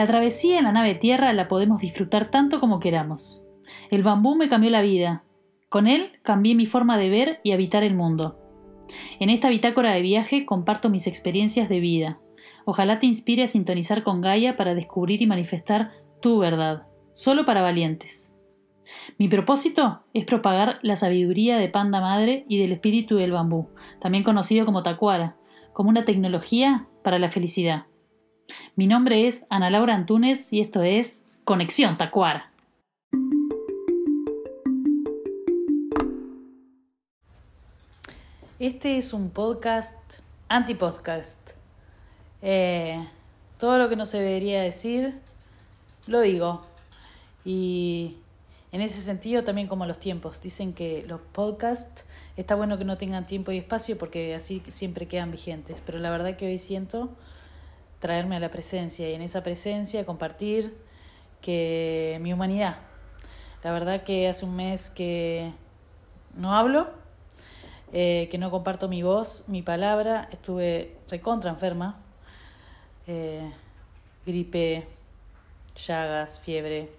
La travesía en la nave tierra la podemos disfrutar tanto como queramos. El bambú me cambió la vida. Con él cambié mi forma de ver y habitar el mundo. En esta bitácora de viaje comparto mis experiencias de vida. Ojalá te inspire a sintonizar con Gaia para descubrir y manifestar tu verdad, solo para valientes. Mi propósito es propagar la sabiduría de Panda Madre y del espíritu del bambú, también conocido como Tacuara, como una tecnología para la felicidad. Mi nombre es Ana Laura Antunes y esto es Conexión Tacuara. Este es un podcast anti-podcast. Eh, todo lo que no se debería decir, lo digo. Y en ese sentido también como los tiempos. Dicen que los podcasts está bueno que no tengan tiempo y espacio porque así siempre quedan vigentes. Pero la verdad que hoy siento traerme a la presencia y en esa presencia compartir que mi humanidad. La verdad que hace un mes que no hablo, eh, que no comparto mi voz, mi palabra, estuve recontra enferma, eh, gripe, llagas, fiebre.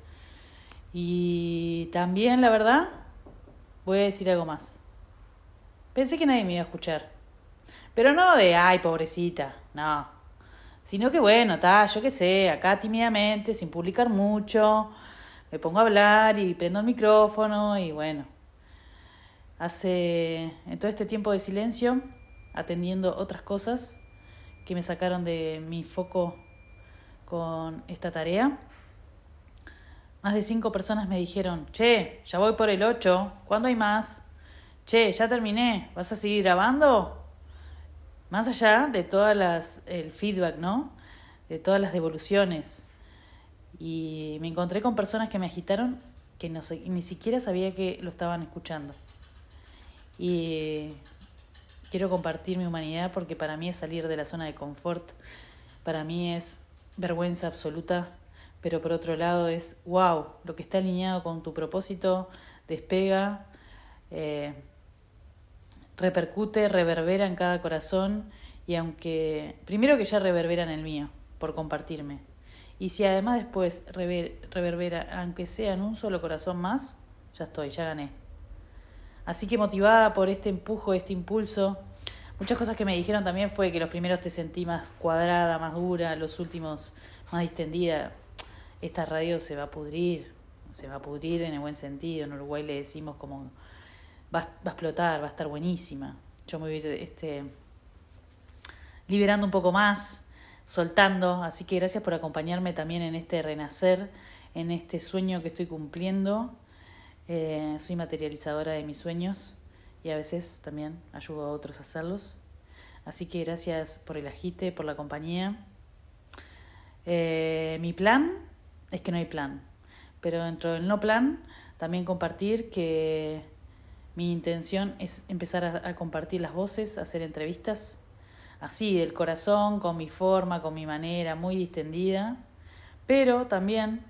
Y también, la verdad, voy a decir algo más. Pensé que nadie me iba a escuchar. Pero no de, ay, pobrecita, no. Sino que bueno, está, yo qué sé, acá tímidamente, sin publicar mucho, me pongo a hablar y prendo el micrófono y bueno. Hace, en todo este tiempo de silencio, atendiendo otras cosas que me sacaron de mi foco con esta tarea, más de cinco personas me dijeron, che, ya voy por el 8, ¿cuándo hay más? Che, ya terminé, ¿vas a seguir grabando? Más allá de todas las, el feedback, ¿no? De todas las devoluciones. Y me encontré con personas que me agitaron que no ni siquiera sabía que lo estaban escuchando. Y quiero compartir mi humanidad porque para mí es salir de la zona de confort, para mí es vergüenza absoluta pero por otro lado es, wow, lo que está alineado con tu propósito despega, eh, repercute, reverbera en cada corazón y aunque, primero que ya reverbera en el mío, por compartirme, y si además después reverbera, aunque sea en un solo corazón más, ya estoy, ya gané. Así que motivada por este empujo, este impulso, muchas cosas que me dijeron también fue que los primeros te sentí más cuadrada, más dura, los últimos más distendida. Esta radio se va a pudrir, se va a pudrir en el buen sentido, en Uruguay le decimos como va, va a explotar, va a estar buenísima. Yo me voy este, liberando un poco más, soltando, así que gracias por acompañarme también en este renacer, en este sueño que estoy cumpliendo. Eh, soy materializadora de mis sueños y a veces también ayudo a otros a hacerlos. Así que gracias por el agite, por la compañía. Eh, mi plan es que no hay plan. Pero dentro del no plan, también compartir que mi intención es empezar a, compartir las voces, hacer entrevistas así, del corazón, con mi forma, con mi manera, muy distendida. Pero también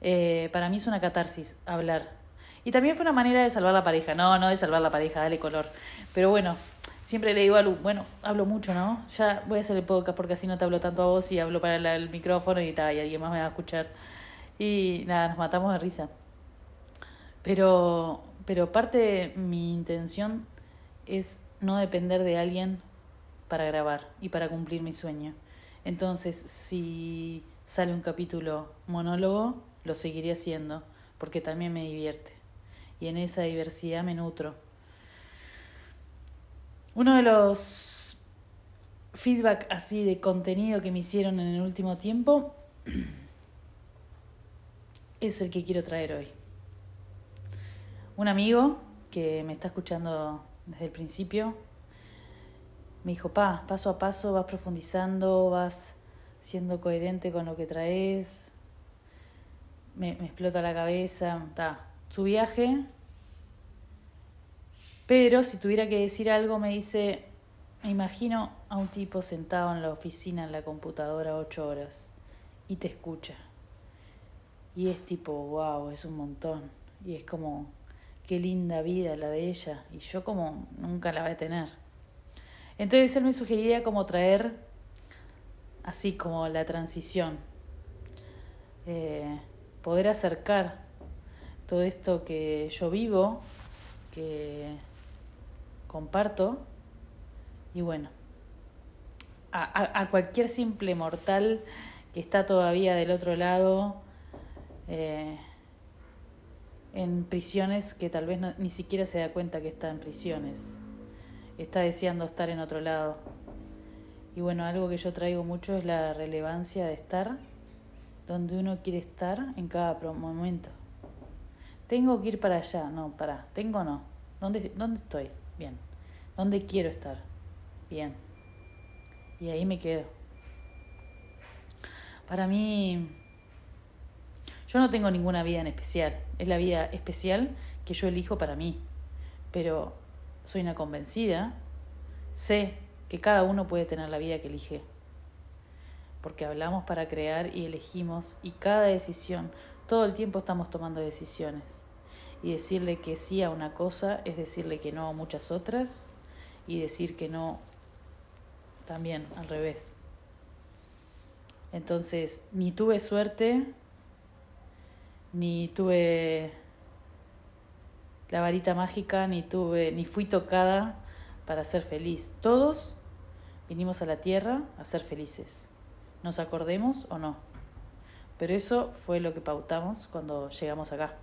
eh, para mí es una catarsis hablar. Y también fue una manera de salvar la pareja. No, no de salvar la pareja, dale color. Pero bueno, siempre le digo a Lu, bueno, hablo mucho, ¿no? Ya voy a hacer el podcast porque así no te hablo tanto a vos y hablo para el, micrófono y tal, y alguien más me va a escuchar. Y nada, nos matamos de risa. Pero, pero parte de mi intención es no depender de alguien para grabar y para cumplir mi sueño. Entonces, si sale un capítulo monólogo, lo seguiré haciendo, porque también me divierte. Y en esa diversidad me nutro. Uno de los feedback así de contenido que me hicieron en el último tiempo es el que quiero traer hoy. Un amigo que me está escuchando desde el principio me dijo, pa, paso a paso vas profundizando, vas siendo coherente con lo que traes, me, explota la cabeza, está, su viaje, pero si tuviera que decir algo me dice, me imagino a un tipo sentado en la oficina en la computadora ocho horas y te escucha. Y es tipo, wow, es un montón. Y es como, qué linda vida la de ella. Y yo como nunca la voy a tener. Entonces él me sugería como traer así como la transición. eh, poder acercar todo esto que yo vivo, que comparto, y bueno, a, cualquier simple mortal que está todavía del otro lado, eh, en prisiones que tal vez ni siquiera se da cuenta que está en prisiones, está deseando estar en otro lado. Y bueno, algo que yo traigo mucho es la relevancia de estar donde uno quiere estar en cada momento. Tengo que ir para allá, no, para, tengo no. ¿Dónde, ¿Dónde estoy? Bien. ¿Dónde quiero estar? Bien. Y ahí me quedo. Para mí, yo no tengo ninguna vida en especial. Es la vida especial que yo elijo para mí. Pero soy una convencida. Sé que cada uno puede tener la vida que elige. Porque hablamos para crear y elegimos y cada decisión, todo el tiempo estamos tomando decisiones. Y decirle que sí a una cosa es decirle que no a muchas otras y decir que no también al revés. Entonces, ni tuve suerte, ni tuve la varita mágica, ni tuve, ni fui tocada para ser feliz. Todos Vinimos a la tierra a ser felices, nos acordemos o no. Pero eso fue lo que pautamos cuando llegamos acá.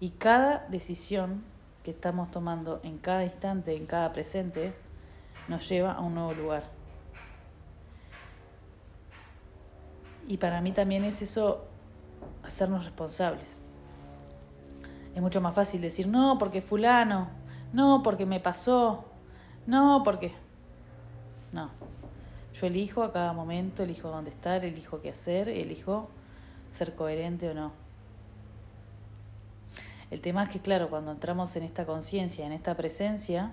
Y cada decisión que estamos tomando en cada instante, en cada presente, nos lleva a un nuevo lugar. Y para mí también es eso hacernos responsables. Es mucho más fácil decir, no, porque fulano, no, porque me pasó, no, porque... No. Yo elijo a cada momento, elijo dónde estar, elijo qué hacer, elijo ser coherente o no. El tema es que, claro, cuando entramos en esta conciencia, en esta presencia,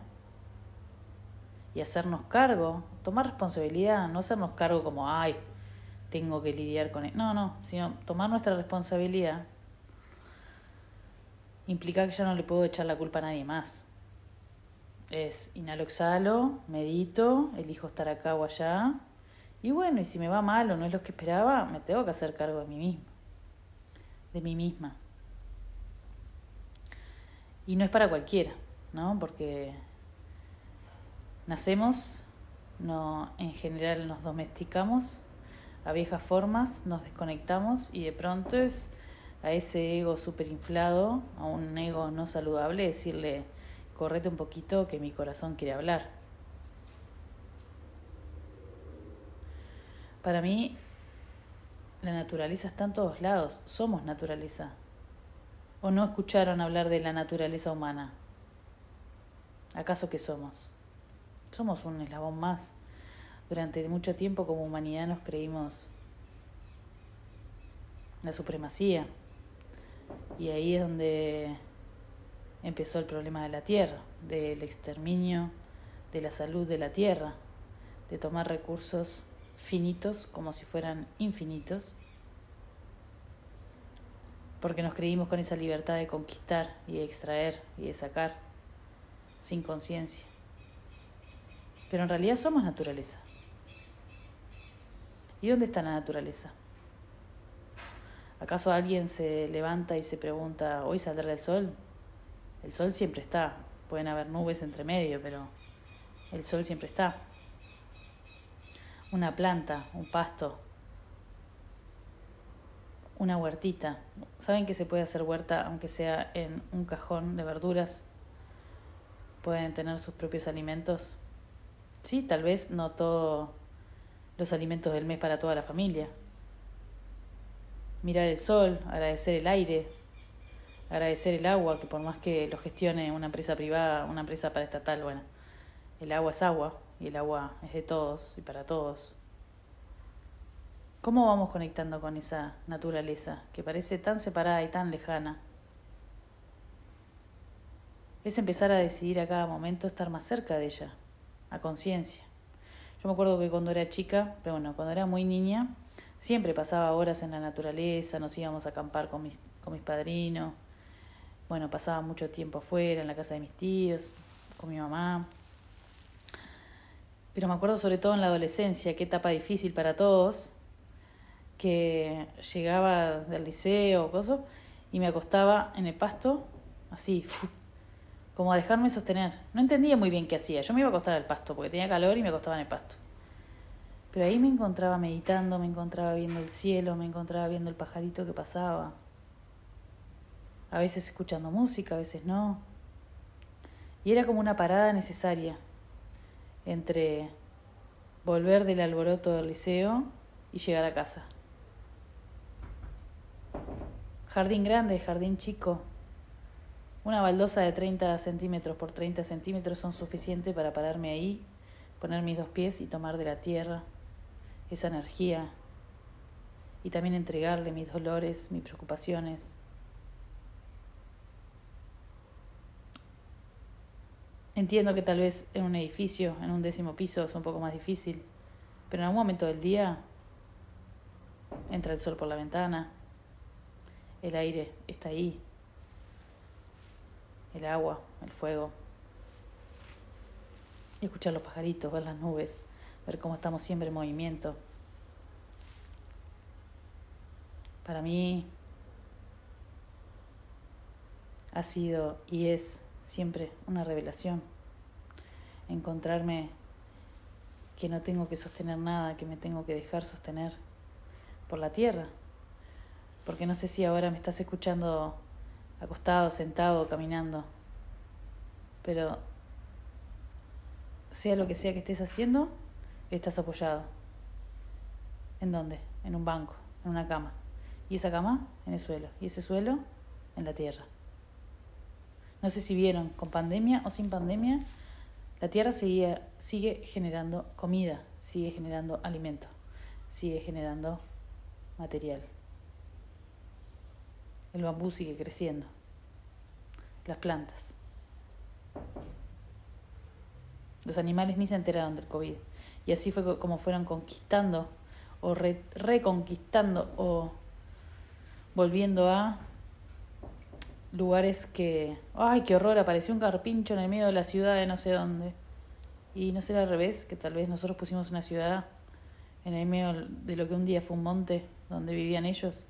y hacernos cargo, tomar responsabilidad, no hacernos cargo como, ay, tengo que lidiar con él. No, no, sino tomar nuestra responsabilidad implica que ya no le puedo echar la culpa a nadie más es inhalo, exhalo, medito, elijo estar acá o allá. Y bueno, y si me va mal o no es lo que esperaba, me tengo que hacer cargo de mí mismo, de mí misma. Y no es para cualquiera, ¿no? Porque nacemos, no, en general nos domesticamos a viejas formas, nos desconectamos y de pronto es a ese ego súper inflado, a un ego no saludable, decirle, correte un poquito que mi corazón quiere hablar. Para mí, la naturaleza está en todos lados, somos naturaleza. ¿O no escucharon hablar de la naturaleza humana? ¿Acaso qué somos? Somos un eslabón más. Durante mucho tiempo como humanidad nos creímos la supremacía. Y ahí es donde empezó el problema de la tierra, del exterminio de la salud de la tierra, de tomar recursos finitos como si fueran infinitos, porque nos creímos con esa libertad de conquistar y de extraer y de sacar sin conciencia. Pero en realidad somos naturaleza. ¿Y dónde está la naturaleza? ¿Acaso alguien se levanta y se pregunta, ¿hoy saldrá el sol? El sol siempre está. Pueden haber nubes entre medio, pero el sol siempre está. Una planta, un pasto, una huertita. ¿Saben que se puede hacer huerta aunque sea en un cajón de verduras? Pueden tener sus propios alimentos. Sí, tal vez no todos los alimentos del mes para toda la familia. Mirar el sol, agradecer el aire, agradecer el agua, que por más que lo gestione una empresa privada, una empresa paraestatal, bueno, el agua es agua y el agua es de todos y para todos. ¿Cómo vamos conectando con esa naturaleza que parece tan separada y tan lejana? Es empezar a decidir a cada momento estar más cerca de ella, a conciencia. Yo me acuerdo que cuando era chica, pero bueno, cuando era muy niña, siempre pasaba horas en la naturaleza, nos íbamos a acampar con mis, con mis padrinos, bueno, pasaba mucho tiempo afuera, en la casa de mis tíos, con mi mamá. Pero me acuerdo sobre todo en la adolescencia, qué etapa difícil para todos, que llegaba del liceo cosas y me acostaba en el pasto, así, como a dejarme sostener. No entendía muy bien qué hacía. Yo me iba a acostar al pasto porque tenía calor y me acostaba el pasto. Pero ahí me encontraba meditando, me encontraba viendo el cielo, me encontraba viendo el pajarito que pasaba. A veces escuchando música, a veces no. Y era como una parada necesaria entre volver del alboroto del liceo y llegar a casa. Jardín grande, jardín chico. Una baldosa de 30 centímetros por 30 centímetros son suficientes para pararme ahí, poner mis dos pies y tomar de la tierra esa energía y también entregarle mis dolores, mis preocupaciones. Entiendo que tal vez en un edificio, en un décimo piso, es un poco más difícil, pero en algún momento del día entra el sol por la ventana, el aire está ahí, el agua, el fuego, escuchar los pajaritos, ver las nubes, ver cómo estamos siempre en movimiento. Para mí ha sido y es siempre una revelación. Encontrarme que no tengo que sostener nada, que me tengo que dejar sostener por la tierra. Porque no sé si ahora me estás escuchando acostado, sentado, caminando. Pero sea lo que sea que estés haciendo, estás apoyado. ¿En dónde? En un banco, en una cama. Y esa cama en el suelo. Y ese suelo en la tierra. No sé si vieron, con pandemia o sin pandemia, la Tierra sigue, sigue generando comida, sigue generando alimento, sigue generando material. El bambú sigue creciendo, las plantas. Los animales ni se enteraron del COVID. Y así fue como fueron conquistando o reconquistando o volviendo a lugares que, ay, qué horror, apareció un carpincho en el medio de la ciudad de no sé dónde. Y no será al revés, que tal vez nosotros pusimos una ciudad en el medio de lo que un día fue un monte donde vivían ellos.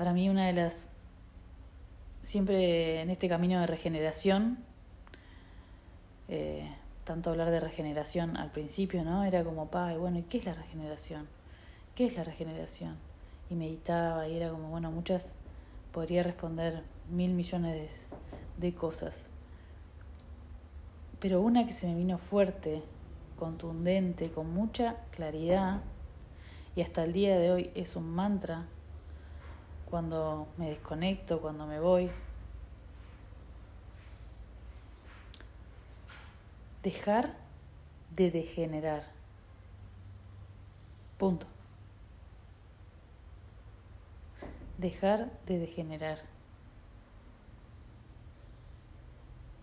Para mí una de las, siempre en este camino de regeneración, eh, tanto hablar de regeneración al principio, ¿no? Era como, pa, bueno, ¿y qué es la regeneración? ¿Qué es la regeneración? Y meditaba y era como, bueno, muchas podría responder mil millones de, cosas. Pero una que se me vino fuerte, contundente, con mucha claridad, y hasta el día de hoy es un mantra, cuando me desconecto, cuando me voy, dejar de degenerar. Punto. dejar de degenerar.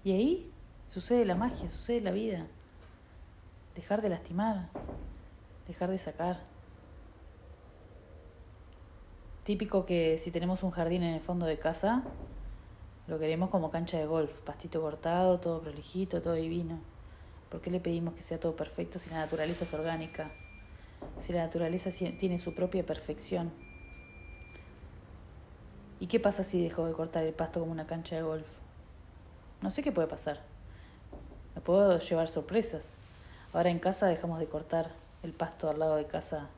Y ahí sucede la magia, sucede la vida. Dejar de lastimar, dejar de sacar. Típico que si tenemos un jardín en el fondo de casa, lo queremos como cancha de golf, pastito cortado, todo prolijito, todo divino. ¿Por qué le pedimos que sea todo perfecto si la naturaleza es orgánica? Si la naturaleza tiene su propia perfección. ¿Y qué pasa si dejo de cortar el pasto como una cancha de golf? No sé qué puede pasar. Me puedo llevar sorpresas. Ahora en casa dejamos de cortar el pasto al lado de casa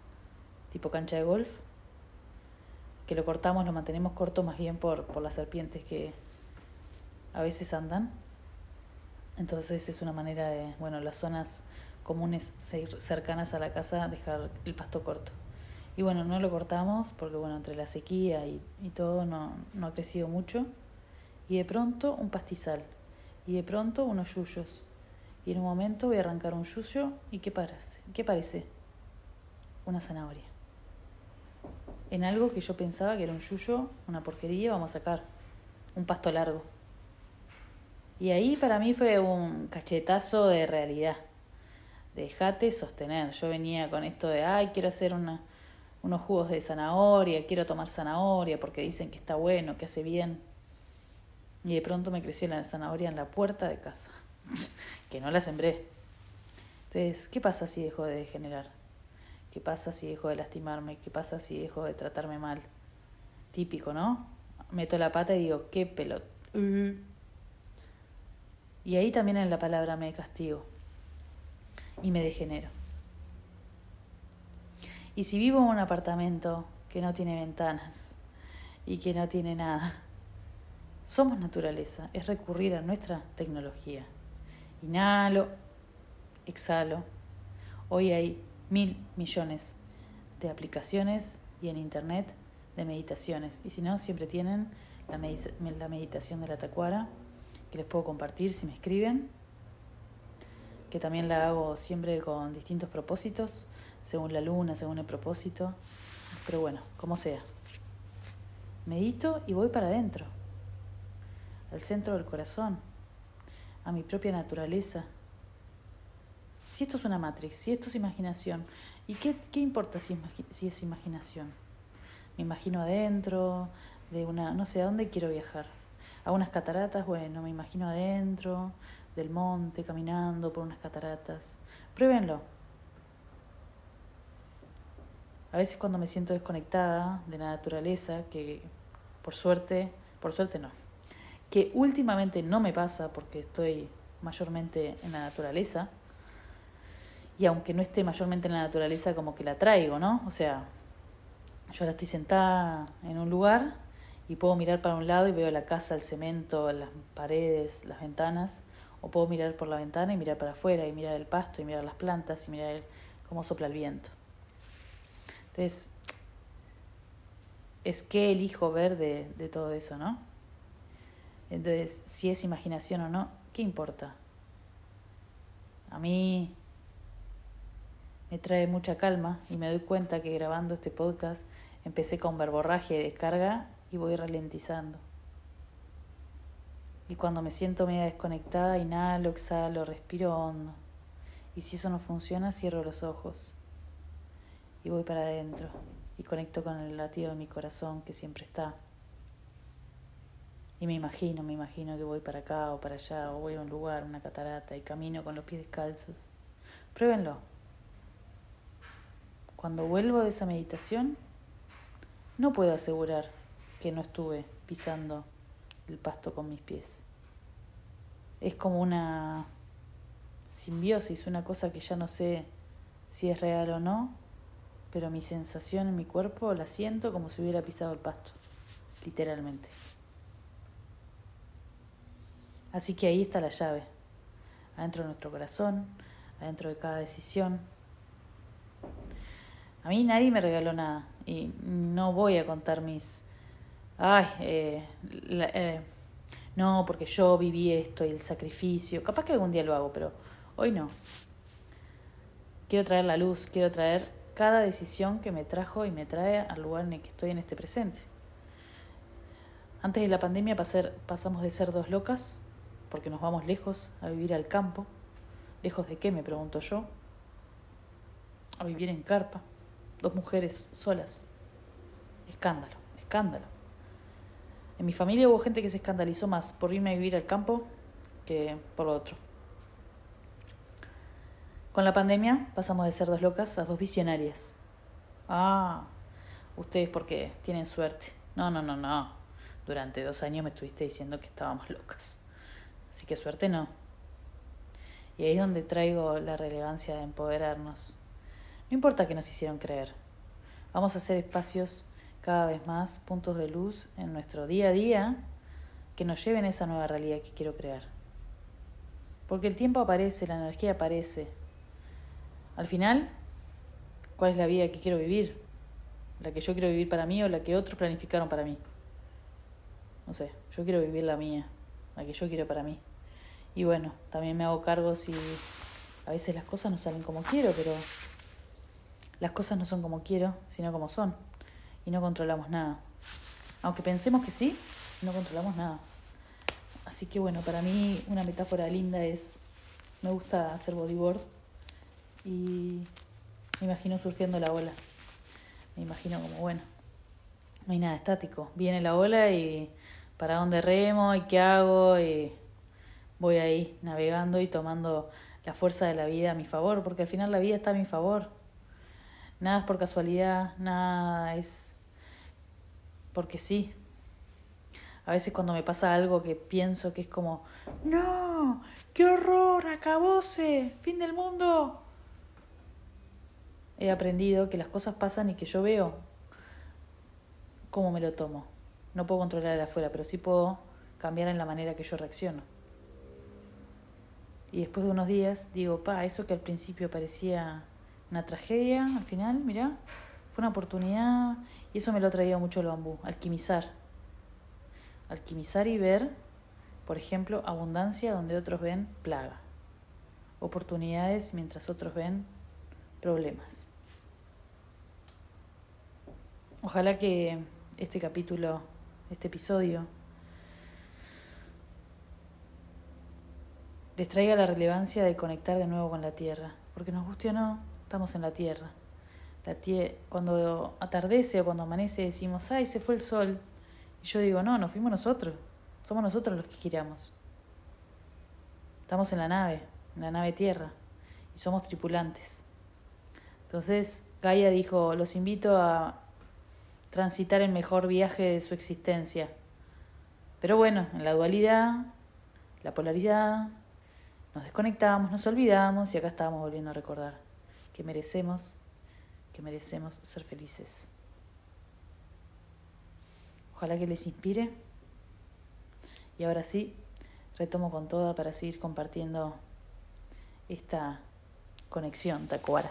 tipo cancha de golf. Que lo cortamos, lo mantenemos corto más bien por, por las serpientes que a veces andan. Entonces es una manera de, bueno, las zonas comunes cercanas a la casa dejar el pasto corto. Y bueno, no lo cortamos porque bueno, entre la sequía y, todo no, no, ha crecido mucho. Y de pronto un pastizal. Y de pronto unos yuyos. Y en un momento voy a arrancar un yuyo y ¿qué parece? ¿Qué parece? Una zanahoria. En algo que yo pensaba que era un yuyo, una porquería, vamos a sacar un pasto largo. Y ahí para mí fue un cachetazo de realidad. Dejate sostener. Yo venía con esto de, ay, quiero hacer unos jugos de zanahoria, quiero tomar zanahoria porque dicen que está bueno, que hace bien. Y de pronto me creció la zanahoria en la puerta de casa, que no la sembré. Entonces, ¿qué pasa si dejo de degenerar? ¿Qué pasa si dejo de lastimarme? ¿Qué pasa si dejo de tratarme mal? Típico, ¿no? Meto la pata y digo, qué pelot. Y ahí también en la palabra me castigo y me degenero. Y si vivo en un apartamento que no tiene ventanas y que no tiene nada, somos naturaleza, es recurrir a nuestra tecnología. Inhalo, exhalo. Hoy hay mil millones de aplicaciones y en internet de meditaciones. Y si no, siempre tienen la, la meditación de la tacuara, que les puedo compartir si me escriben, que también la hago siempre con distintos propósitos, según la luna, según el propósito. Pero bueno, como sea. Medito y voy para adentro, al centro del corazón, a mi propia naturaleza, si esto es una matrix, si esto es imaginación, ¿y qué, qué importa si, si es imaginación? Me imagino adentro, de una, no sé, ¿a dónde quiero viajar? A unas cataratas, bueno, me imagino adentro, del monte, caminando por unas cataratas. Pruébenlo. A veces cuando me siento desconectada de la naturaleza, que por suerte, por suerte no, que últimamente no me pasa porque estoy mayormente en la naturaleza, y aunque no esté mayormente en la naturaleza, como que la traigo, ¿no? O sea, yo ahora estoy sentada en un lugar y puedo mirar para un lado y veo la casa, el cemento, las paredes, las ventanas, o puedo mirar por la ventana y mirar para afuera y mirar el pasto y mirar las plantas y mirar cómo sopla el viento. Entonces, es que elijo ver de, de todo eso, ¿no? Entonces, si es imaginación o no, ¿qué importa? A mí me trae mucha calma y me doy cuenta que grabando este podcast empecé con verborraje de descarga y voy ralentizando. Y cuando me siento media desconectada, inhalo, exhalo, respiro hondo. Y si eso no funciona, cierro los ojos y voy para adentro y conecto con el latido de mi corazón que siempre está. Y me imagino, me imagino que voy para acá o para allá, o voy a un lugar, una catarata, y camino con los pies descalzos. Pruébenlo. Cuando vuelvo de esa meditación, no puedo asegurar que no estuve pisando el pasto con mis pies. Es como una simbiosis, una cosa que ya no sé si es real o no, pero mi sensación en mi cuerpo la siento como si hubiera pisado el pasto, literalmente. Así que ahí está la llave, adentro de nuestro corazón, adentro de cada decisión, a mí nadie me regaló nada y no voy a contar mis... Ay, eh, eh, no, porque yo viví esto y el sacrificio. Capaz que algún día lo hago, pero hoy no. Quiero traer la luz, quiero traer cada decisión que me trajo y me trae al lugar en el que estoy en este presente. Antes de la pandemia pasamos de ser dos locas, porque nos vamos lejos a vivir al campo. ¿Lejos de qué? Me pregunto yo. A vivir en carpa dos mujeres solas. Escándalo, escándalo. En mi familia hubo gente que se escandalizó más por irme a vivir al campo que por lo otro. Con la pandemia pasamos de ser dos locas a dos visionarias. Ah, ustedes porque tienen suerte. No, no, no, no. Durante dos años me estuviste diciendo que estábamos locas. Así que suerte no. Y ahí es donde traigo la relevancia de empoderarnos. No importa que nos hicieron creer. Vamos a hacer espacios cada vez más, puntos de luz en nuestro día a día que nos lleven a esa nueva realidad que quiero crear. Porque el tiempo aparece, la energía aparece. Al final, ¿cuál es la vida que quiero vivir? ¿La que yo quiero vivir para mí o la que otros planificaron para mí? No sé, yo quiero vivir la mía, la que yo quiero para mí. Y bueno, también me hago cargo si a veces las cosas no salen como quiero, pero las cosas no son como quiero, sino como son. Y no controlamos nada. Aunque pensemos que sí, no controlamos nada. Así que bueno, para mí una metáfora linda es, me gusta hacer bodyboard y me imagino surgiendo la ola. Me imagino como, bueno, no hay nada estático. Viene la ola y para dónde remo y qué hago y voy ahí navegando y tomando la fuerza de la vida a mi favor, porque al final la vida está a mi favor Nada es por casualidad, nada es porque sí. A veces cuando me pasa algo que pienso que es como, no, qué horror, acabóse, fin del mundo. He aprendido que las cosas pasan y que yo veo cómo me lo tomo. No puedo controlar el afuera, pero sí puedo cambiar en la manera que yo reacciono. Y después de unos días digo, pa, eso que al principio parecía una tragedia, al final, mirá, fue una oportunidad. Y eso me lo ha traído mucho el bambú, alquimizar. Alquimizar y ver, por ejemplo, abundancia donde otros ven plaga. Oportunidades mientras otros ven problemas. Ojalá que este capítulo, este episodio, les traiga la relevancia de conectar de nuevo con la tierra, porque nos guste o no, estamos en la tierra. La cuando atardece o cuando amanece decimos, ay, se fue el sol. Y yo digo, no, nos fuimos nosotros, somos nosotros los que giramos. Estamos en la nave, en la nave tierra, y somos tripulantes. Entonces, Gaia dijo, los invito a transitar el mejor viaje de su existencia. Pero bueno, en la dualidad, la polaridad, nos desconectamos, nos olvidamos y acá estábamos volviendo a recordar que merecemos, que merecemos ser felices. Ojalá que les inspire. Y ahora sí, retomo con toda para seguir compartiendo esta conexión tacuara.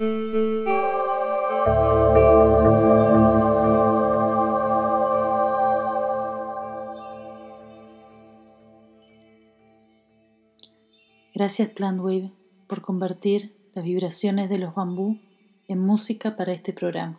Gracias Plantwave por convertir las vibraciones de los bambú en música para este programa.